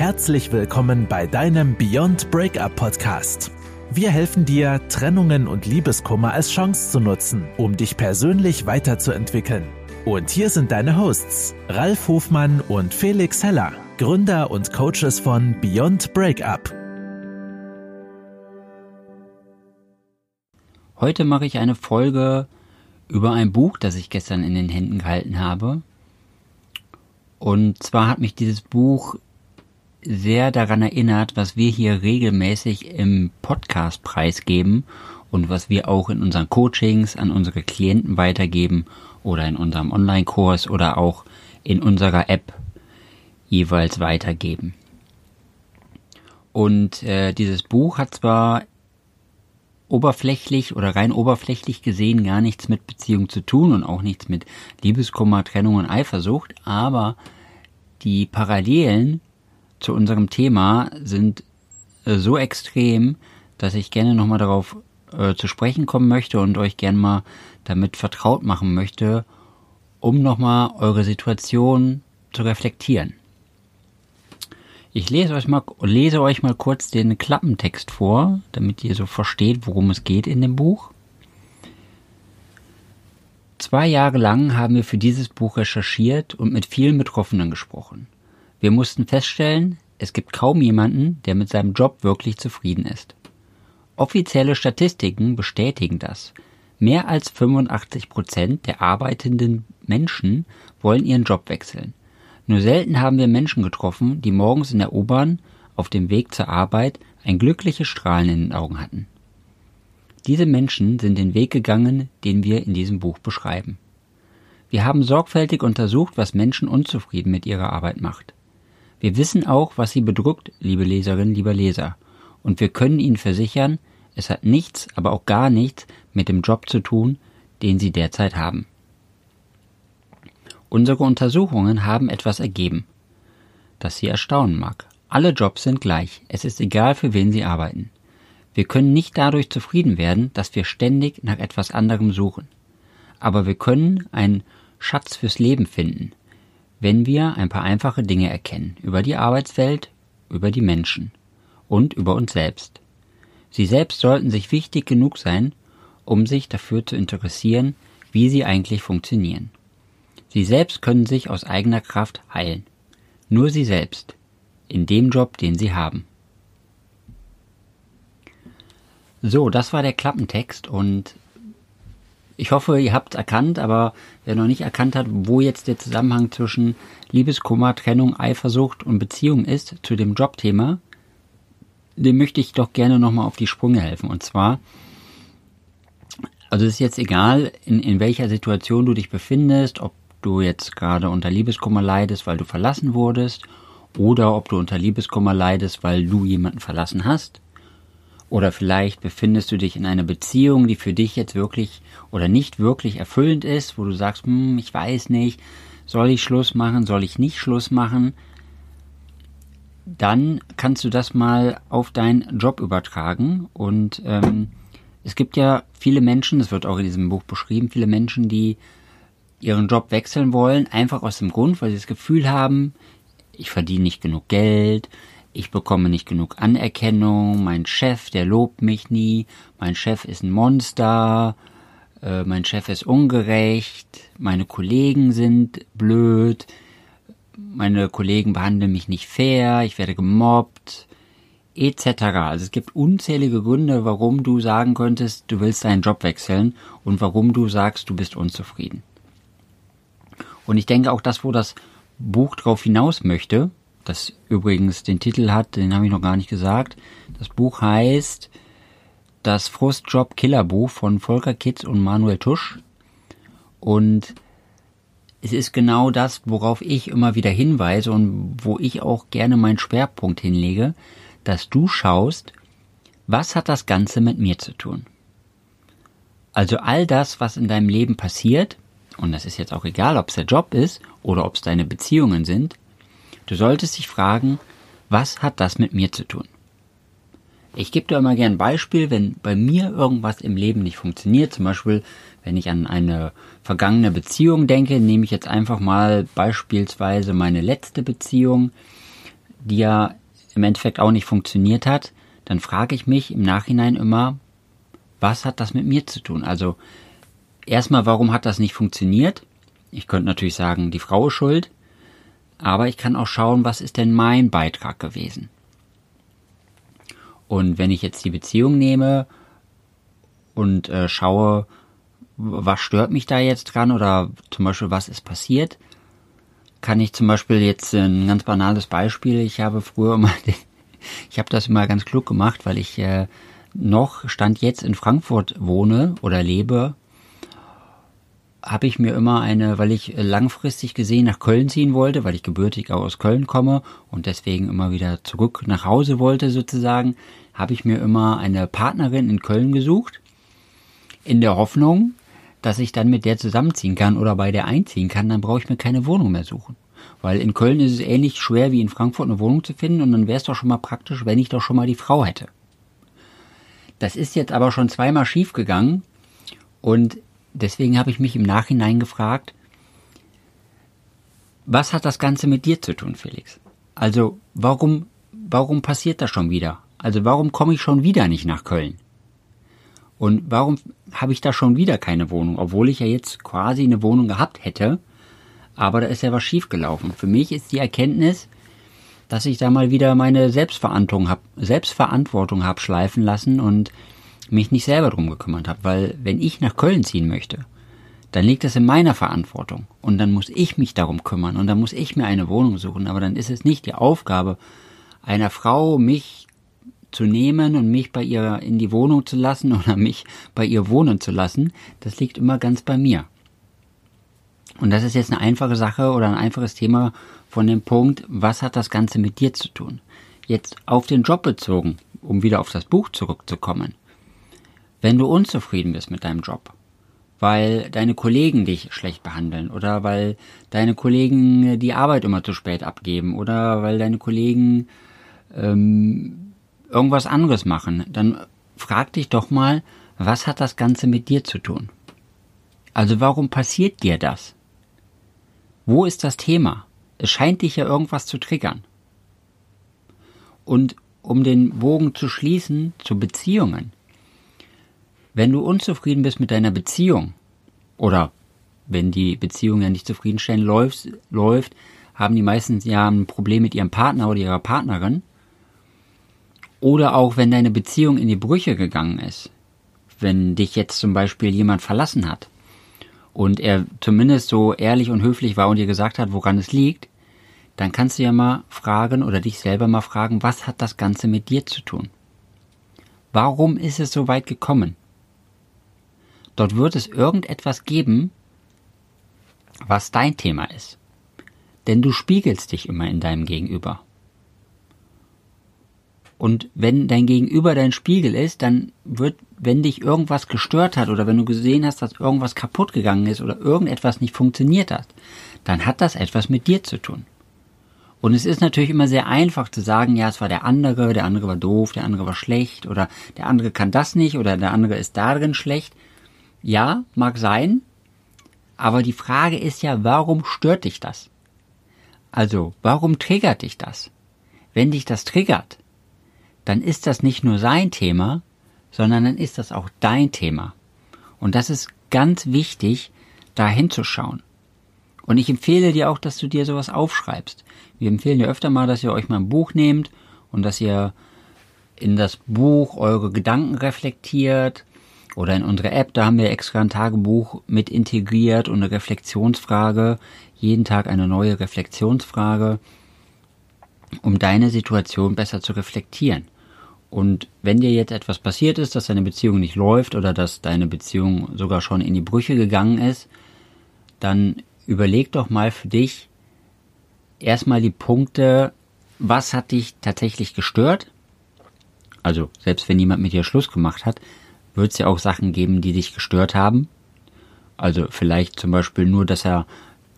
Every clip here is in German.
Herzlich willkommen bei deinem Beyond Breakup Podcast. Wir helfen dir, Trennungen und Liebeskummer als Chance zu nutzen, um dich persönlich weiterzuentwickeln. Und hier sind deine Hosts, Ralf Hofmann und Felix Heller, Gründer und Coaches von Beyond Breakup. Heute mache ich eine Folge über ein Buch, das ich gestern in den Händen gehalten habe. Und zwar hat mich dieses Buch sehr daran erinnert, was wir hier regelmäßig im Podcast preisgeben und was wir auch in unseren Coachings an unsere Klienten weitergeben oder in unserem Online-Kurs oder auch in unserer App jeweils weitergeben. Und äh, dieses Buch hat zwar oberflächlich oder rein oberflächlich gesehen gar nichts mit Beziehung zu tun und auch nichts mit Liebeskummer, Trennung und Eifersucht, aber die Parallelen zu unserem Thema sind äh, so extrem, dass ich gerne nochmal darauf äh, zu sprechen kommen möchte und euch gerne mal damit vertraut machen möchte, um nochmal eure Situation zu reflektieren. Ich lese euch, mal, lese euch mal kurz den Klappentext vor, damit ihr so versteht, worum es geht in dem Buch. Zwei Jahre lang haben wir für dieses Buch recherchiert und mit vielen Betroffenen gesprochen. Wir mussten feststellen, es gibt kaum jemanden, der mit seinem Job wirklich zufrieden ist. Offizielle Statistiken bestätigen das. Mehr als 85 Prozent der arbeitenden Menschen wollen ihren Job wechseln. Nur selten haben wir Menschen getroffen, die morgens in der U-Bahn auf dem Weg zur Arbeit ein glückliches Strahlen in den Augen hatten. Diese Menschen sind den Weg gegangen, den wir in diesem Buch beschreiben. Wir haben sorgfältig untersucht, was Menschen unzufrieden mit ihrer Arbeit macht. Wir wissen auch, was Sie bedrückt, liebe Leserinnen, lieber Leser, und wir können Ihnen versichern, es hat nichts, aber auch gar nichts mit dem Job zu tun, den Sie derzeit haben. Unsere Untersuchungen haben etwas ergeben, das Sie erstaunen mag. Alle Jobs sind gleich, es ist egal, für wen Sie arbeiten. Wir können nicht dadurch zufrieden werden, dass wir ständig nach etwas anderem suchen. Aber wir können einen Schatz fürs Leben finden, wenn wir ein paar einfache Dinge erkennen über die Arbeitswelt, über die Menschen und über uns selbst. Sie selbst sollten sich wichtig genug sein, um sich dafür zu interessieren, wie sie eigentlich funktionieren. Sie selbst können sich aus eigener Kraft heilen. Nur sie selbst. In dem Job, den sie haben. So, das war der Klappentext und ich hoffe, ihr habt erkannt, aber wer noch nicht erkannt hat, wo jetzt der Zusammenhang zwischen Liebeskummer, Trennung, Eifersucht und Beziehung ist zu dem Jobthema, dem möchte ich doch gerne nochmal auf die Sprünge helfen. Und zwar, also es ist jetzt egal, in, in welcher Situation du dich befindest, ob du jetzt gerade unter Liebeskummer leidest, weil du verlassen wurdest, oder ob du unter Liebeskummer leidest, weil du jemanden verlassen hast oder vielleicht befindest du dich in einer Beziehung, die für dich jetzt wirklich oder nicht wirklich erfüllend ist, wo du sagst, hm, ich weiß nicht, soll ich Schluss machen, soll ich nicht Schluss machen? Dann kannst du das mal auf deinen Job übertragen. Und ähm, es gibt ja viele Menschen, das wird auch in diesem Buch beschrieben, viele Menschen, die ihren Job wechseln wollen, einfach aus dem Grund, weil sie das Gefühl haben, ich verdiene nicht genug Geld, ich bekomme nicht genug Anerkennung, mein Chef, der lobt mich nie, mein Chef ist ein Monster, äh, mein Chef ist ungerecht, meine Kollegen sind blöd, meine Kollegen behandeln mich nicht fair, ich werde gemobbt, etc. Also es gibt unzählige Gründe, warum du sagen könntest, du willst deinen Job wechseln und warum du sagst, du bist unzufrieden. Und ich denke auch das, wo das Buch drauf hinaus möchte, das übrigens den Titel hat, den habe ich noch gar nicht gesagt. Das Buch heißt Das Frustjob Killerbuch von Volker Kitz und Manuel Tusch. Und es ist genau das, worauf ich immer wieder hinweise und wo ich auch gerne meinen Schwerpunkt hinlege, dass du schaust, was hat das Ganze mit mir zu tun? Also all das, was in deinem Leben passiert, und das ist jetzt auch egal, ob es der Job ist oder ob es deine Beziehungen sind, Du solltest dich fragen, was hat das mit mir zu tun? Ich gebe dir immer gern ein Beispiel, wenn bei mir irgendwas im Leben nicht funktioniert, zum Beispiel wenn ich an eine vergangene Beziehung denke, nehme ich jetzt einfach mal beispielsweise meine letzte Beziehung. die ja im Endeffekt auch nicht funktioniert hat, dann frage ich mich im Nachhinein immer, was hat das mit mir zu tun? Also erstmal, warum hat das nicht funktioniert? Ich könnte natürlich sagen, die Frau ist schuld, aber ich kann auch schauen, was ist denn mein Beitrag gewesen? Und wenn ich jetzt die Beziehung nehme und äh, schaue, was stört mich da jetzt dran oder zum Beispiel, was ist passiert, kann ich zum Beispiel jetzt ein ganz banales Beispiel. Ich habe früher immer, ich habe das immer ganz klug gemacht, weil ich äh, noch stand jetzt in Frankfurt wohne oder lebe, habe ich mir immer eine, weil ich langfristig gesehen nach Köln ziehen wollte, weil ich gebürtig aus Köln komme und deswegen immer wieder zurück nach Hause wollte sozusagen, habe ich mir immer eine Partnerin in Köln gesucht, in der Hoffnung, dass ich dann mit der zusammenziehen kann oder bei der einziehen kann, dann brauche ich mir keine Wohnung mehr suchen. Weil in Köln ist es ähnlich schwer wie in Frankfurt eine Wohnung zu finden und dann wäre es doch schon mal praktisch, wenn ich doch schon mal die Frau hätte. Das ist jetzt aber schon zweimal schief gegangen und deswegen habe ich mich im Nachhinein gefragt, was hat das Ganze mit dir zu tun, Felix? Also warum, warum passiert das schon wieder? Also warum komme ich schon wieder nicht nach Köln? Und warum habe ich da schon wieder keine Wohnung, obwohl ich ja jetzt quasi eine Wohnung gehabt hätte, aber da ist ja was schiefgelaufen. Für mich ist die Erkenntnis, dass ich da mal wieder meine Selbstverantwortung habe, Selbstverantwortung habe schleifen lassen und mich nicht selber drum gekümmert habe, weil wenn ich nach Köln ziehen möchte, dann liegt das in meiner Verantwortung und dann muss ich mich darum kümmern und dann muss ich mir eine Wohnung suchen, aber dann ist es nicht die Aufgabe einer Frau, mich zu nehmen und mich bei ihr in die Wohnung zu lassen oder mich bei ihr wohnen zu lassen, das liegt immer ganz bei mir. Und das ist jetzt eine einfache Sache oder ein einfaches Thema von dem Punkt, was hat das Ganze mit dir zu tun? Jetzt auf den Job bezogen, um wieder auf das Buch zurückzukommen. Wenn du unzufrieden bist mit deinem Job, weil deine Kollegen dich schlecht behandeln oder weil deine Kollegen die Arbeit immer zu spät abgeben oder weil deine Kollegen ähm, irgendwas anderes machen, dann frag dich doch mal, was hat das Ganze mit dir zu tun? Also warum passiert dir das? Wo ist das Thema? Es scheint dich ja irgendwas zu triggern. Und um den Bogen zu schließen zu Beziehungen. Wenn du unzufrieden bist mit deiner Beziehung oder wenn die Beziehung ja nicht zufriedenstellend läuft, läuft, haben die meistens ja ein Problem mit ihrem Partner oder ihrer Partnerin, oder auch wenn deine Beziehung in die Brüche gegangen ist. Wenn dich jetzt zum Beispiel jemand verlassen hat und er zumindest so ehrlich und höflich war und dir gesagt hat, woran es liegt, dann kannst du ja mal fragen oder dich selber mal fragen, was hat das Ganze mit dir zu tun? Warum ist es so weit gekommen? Dort wird es irgendetwas geben, was dein Thema ist. Denn du spiegelst dich immer in deinem Gegenüber. Und wenn dein Gegenüber dein Spiegel ist, dann wird, wenn dich irgendwas gestört hat oder wenn du gesehen hast, dass irgendwas kaputt gegangen ist oder irgendetwas nicht funktioniert hat, dann hat das etwas mit dir zu tun. Und es ist natürlich immer sehr einfach zu sagen, ja, es war der andere, der andere war doof, der andere war schlecht oder der andere kann das nicht oder der andere ist darin schlecht. Ja, mag sein, aber die Frage ist ja, warum stört dich das? Also, warum triggert dich das? Wenn dich das triggert, dann ist das nicht nur sein Thema, sondern dann ist das auch dein Thema. Und das ist ganz wichtig, da hinzuschauen. Und ich empfehle dir auch, dass du dir sowas aufschreibst. Wir empfehlen dir öfter mal, dass ihr euch mal ein Buch nehmt und dass ihr in das Buch eure Gedanken reflektiert oder in unsere App, da haben wir extra ein Tagebuch mit integriert und eine Reflexionsfrage, jeden Tag eine neue Reflexionsfrage, um deine Situation besser zu reflektieren. Und wenn dir jetzt etwas passiert ist, dass deine Beziehung nicht läuft oder dass deine Beziehung sogar schon in die Brüche gegangen ist, dann überleg doch mal für dich erstmal die Punkte, was hat dich tatsächlich gestört? Also selbst wenn jemand mit dir Schluss gemacht hat, wird es ja auch Sachen geben, die dich gestört haben. Also vielleicht zum Beispiel nur, dass er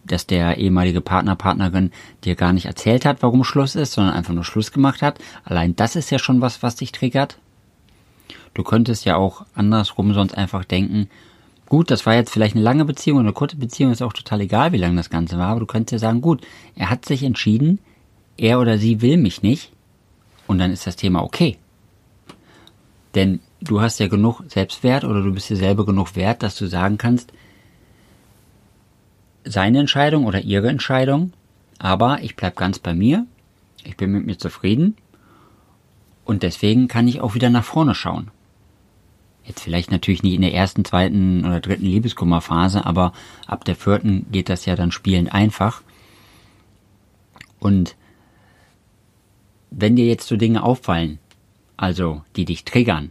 dass der ehemalige Partner, Partnerin dir gar nicht erzählt hat, warum Schluss ist, sondern einfach nur Schluss gemacht hat. Allein das ist ja schon was, was dich triggert. Du könntest ja auch andersrum sonst einfach denken, gut, das war jetzt vielleicht eine lange Beziehung, eine kurze Beziehung ist auch total egal, wie lange das Ganze war, aber du könntest ja sagen, gut, er hat sich entschieden, er oder sie will mich nicht und dann ist das Thema okay. Denn du hast ja genug Selbstwert oder du bist dir selber genug wert, dass du sagen kannst, seine Entscheidung oder ihre Entscheidung, aber ich bleib ganz bei mir, ich bin mit mir zufrieden und deswegen kann ich auch wieder nach vorne schauen. Jetzt vielleicht natürlich nicht in der ersten, zweiten oder dritten Liebeskummerphase, aber ab der vierten geht das ja dann spielend einfach. Und wenn dir jetzt so Dinge auffallen, also die dich triggern,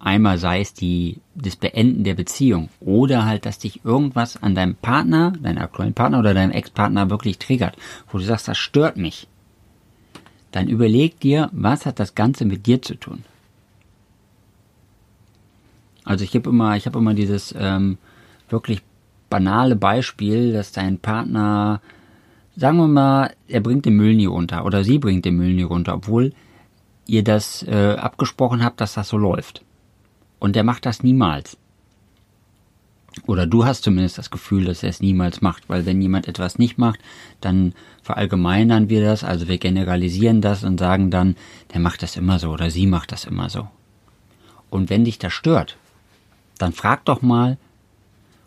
einmal sei es die, das Beenden der Beziehung oder halt, dass dich irgendwas an deinem Partner, deinem aktuellen Partner oder deinem Ex-Partner wirklich triggert, wo du sagst, das stört mich, dann überleg dir, was hat das Ganze mit dir zu tun? Also ich habe immer, ich habe immer dieses ähm, wirklich banale Beispiel, dass dein Partner, sagen wir mal, er bringt den Müll nie runter oder sie bringt den Müll nie runter, obwohl ihr das äh, abgesprochen habt, dass das so läuft. Und der macht das niemals. Oder du hast zumindest das Gefühl, dass er es niemals macht, weil wenn jemand etwas nicht macht, dann verallgemeinern wir das, also wir generalisieren das und sagen dann, der macht das immer so oder sie macht das immer so. Und wenn dich das stört, dann frag doch mal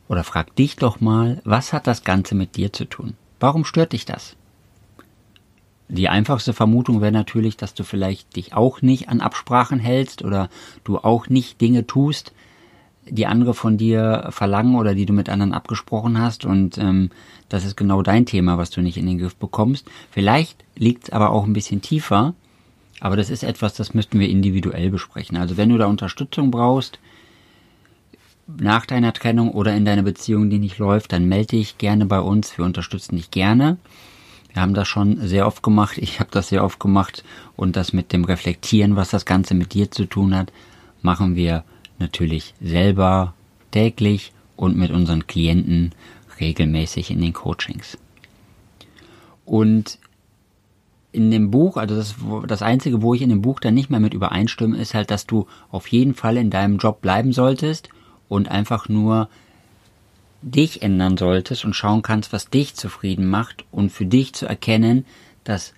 oder frag dich doch mal, was hat das Ganze mit dir zu tun? Warum stört dich das? Die einfachste Vermutung wäre natürlich, dass du vielleicht dich auch nicht an Absprachen hältst oder du auch nicht Dinge tust, die andere von dir verlangen oder die du mit anderen abgesprochen hast und ähm, das ist genau dein Thema, was du nicht in den Griff bekommst. Vielleicht liegt es aber auch ein bisschen tiefer, aber das ist etwas, das müssten wir individuell besprechen. Also wenn du da Unterstützung brauchst, nach deiner Trennung oder in deiner Beziehung, die nicht läuft, dann melde dich gerne bei uns. Wir unterstützen dich gerne. Wir haben das schon sehr oft gemacht. Ich habe das sehr oft gemacht. Und das mit dem Reflektieren, was das Ganze mit dir zu tun hat, machen wir natürlich selber täglich und mit unseren Klienten regelmäßig in den Coachings. Und in dem Buch, also das, das Einzige, wo ich in dem Buch dann nicht mehr mit übereinstimme, ist halt, dass du auf jeden Fall in deinem Job bleiben solltest und einfach nur dich ändern solltest und schauen kannst, was dich zufrieden macht und für dich zu erkennen, dass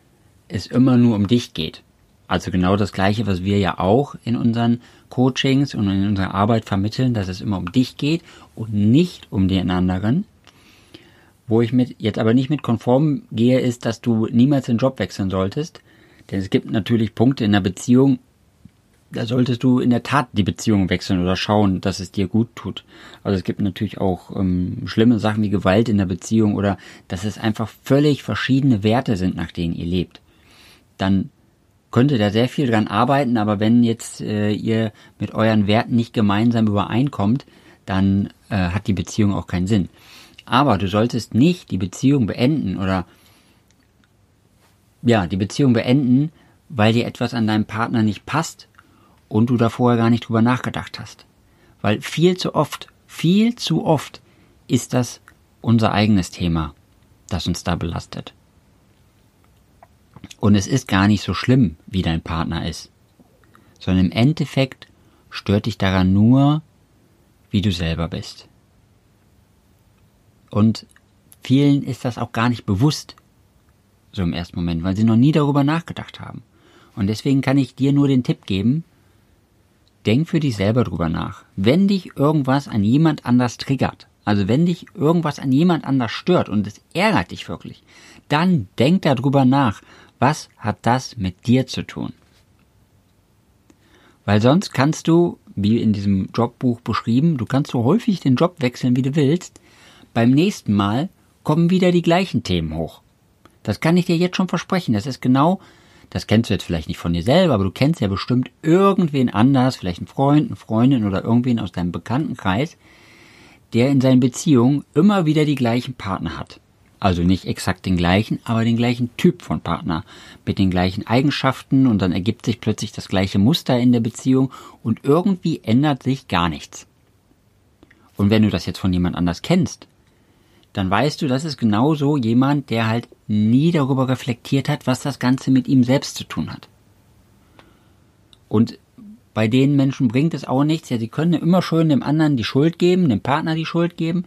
es immer nur um dich geht. Also genau das Gleiche, was wir ja auch in unseren Coachings und in unserer Arbeit vermitteln, dass es immer um dich geht und nicht um den anderen. Wo ich mit, jetzt aber nicht mit konform gehe, ist, dass du niemals den Job wechseln solltest. Denn es gibt natürlich Punkte in der Beziehung, da solltest du in der Tat die Beziehung wechseln oder schauen, dass es dir gut tut. Also es gibt natürlich auch ähm, schlimme Sachen wie Gewalt in der Beziehung oder dass es einfach völlig verschiedene Werte sind, nach denen ihr lebt. Dann könnte da sehr viel dran arbeiten, aber wenn jetzt äh, ihr mit euren Werten nicht gemeinsam übereinkommt, dann äh, hat die Beziehung auch keinen Sinn. Aber du solltest nicht die Beziehung beenden oder ja, die Beziehung beenden, weil dir etwas an deinem Partner nicht passt und du da vorher gar nicht drüber nachgedacht hast. Weil viel zu oft, viel zu oft ist das unser eigenes Thema, das uns da belastet. Und es ist gar nicht so schlimm, wie dein Partner ist, sondern im Endeffekt stört dich daran nur, wie du selber bist. Und vielen ist das auch gar nicht bewusst, so im ersten Moment, weil sie noch nie darüber nachgedacht haben. Und deswegen kann ich dir nur den Tipp geben, denk für dich selber drüber nach. Wenn dich irgendwas an jemand anders triggert, also wenn dich irgendwas an jemand anders stört und es ärgert dich wirklich, dann denk darüber nach, was hat das mit dir zu tun? Weil sonst kannst du, wie in diesem Jobbuch beschrieben, du kannst so häufig den Job wechseln, wie du willst. Beim nächsten Mal kommen wieder die gleichen Themen hoch. Das kann ich dir jetzt schon versprechen. Das ist genau das kennst du jetzt vielleicht nicht von dir selber, aber du kennst ja bestimmt irgendwen anders, vielleicht einen Freund, eine Freundin oder irgendwen aus deinem Bekanntenkreis, der in seinen Beziehungen immer wieder die gleichen Partner hat. Also nicht exakt den gleichen, aber den gleichen Typ von Partner mit den gleichen Eigenschaften und dann ergibt sich plötzlich das gleiche Muster in der Beziehung und irgendwie ändert sich gar nichts. Und wenn du das jetzt von jemand anders kennst, dann weißt du, das ist genauso jemand, der halt nie darüber reflektiert hat, was das Ganze mit ihm selbst zu tun hat. Und bei den Menschen bringt es auch nichts, ja, sie können immer schön dem anderen die Schuld geben, dem Partner die Schuld geben,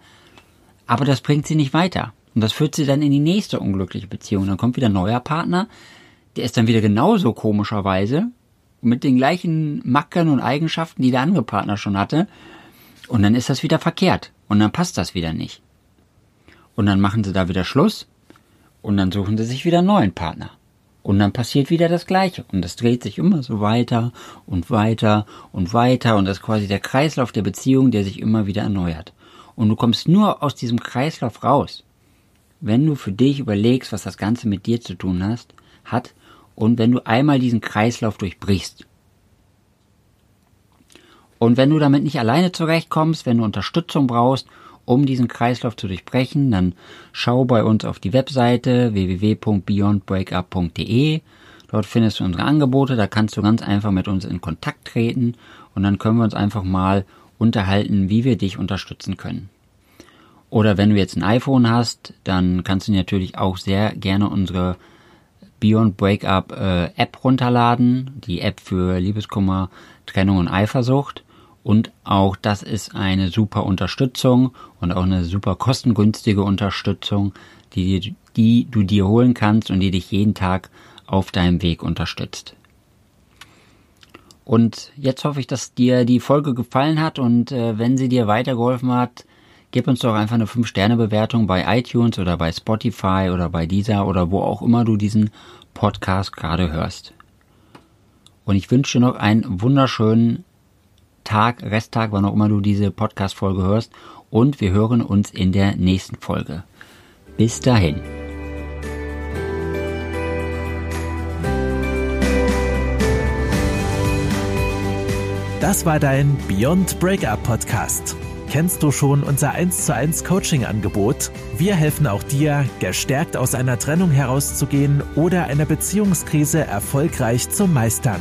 aber das bringt sie nicht weiter. Und das führt sie dann in die nächste unglückliche Beziehung. Dann kommt wieder ein neuer Partner, der ist dann wieder genauso komischerweise mit den gleichen Mackern und Eigenschaften, die der andere Partner schon hatte. Und dann ist das wieder verkehrt. Und dann passt das wieder nicht. Und dann machen sie da wieder Schluss. Und dann suchen sie sich wieder einen neuen Partner. Und dann passiert wieder das Gleiche. Und das dreht sich immer so weiter und weiter und weiter. Und das ist quasi der Kreislauf der Beziehung, der sich immer wieder erneuert. Und du kommst nur aus diesem Kreislauf raus, wenn du für dich überlegst, was das Ganze mit dir zu tun hast, hat und wenn du einmal diesen Kreislauf durchbrichst. Und wenn du damit nicht alleine zurechtkommst, wenn du Unterstützung brauchst, um diesen Kreislauf zu durchbrechen, dann schau bei uns auf die Webseite www.beyondbreakup.de. Dort findest du unsere Angebote, da kannst du ganz einfach mit uns in Kontakt treten und dann können wir uns einfach mal unterhalten, wie wir dich unterstützen können. Oder wenn du jetzt ein iPhone hast, dann kannst du natürlich auch sehr gerne unsere Beyond Breakup äh, App runterladen, die App für Liebeskummer, Trennung und Eifersucht. Und auch das ist eine super Unterstützung und auch eine super kostengünstige Unterstützung, die, die du dir holen kannst und die dich jeden Tag auf deinem Weg unterstützt. Und jetzt hoffe ich, dass dir die Folge gefallen hat und äh, wenn sie dir weitergeholfen hat, gib uns doch einfach eine 5-Sterne-Bewertung bei iTunes oder bei Spotify oder bei dieser oder wo auch immer du diesen Podcast gerade hörst. Und ich wünsche dir noch einen wunderschönen Tag, Resttag, wann auch immer du diese Podcast-Folge hörst. Und wir hören uns in der nächsten Folge. Bis dahin. Das war dein Beyond Breakup Podcast. Kennst du schon unser 1 zu 1 Coaching Angebot? Wir helfen auch dir, gestärkt aus einer Trennung herauszugehen oder eine Beziehungskrise erfolgreich zu meistern.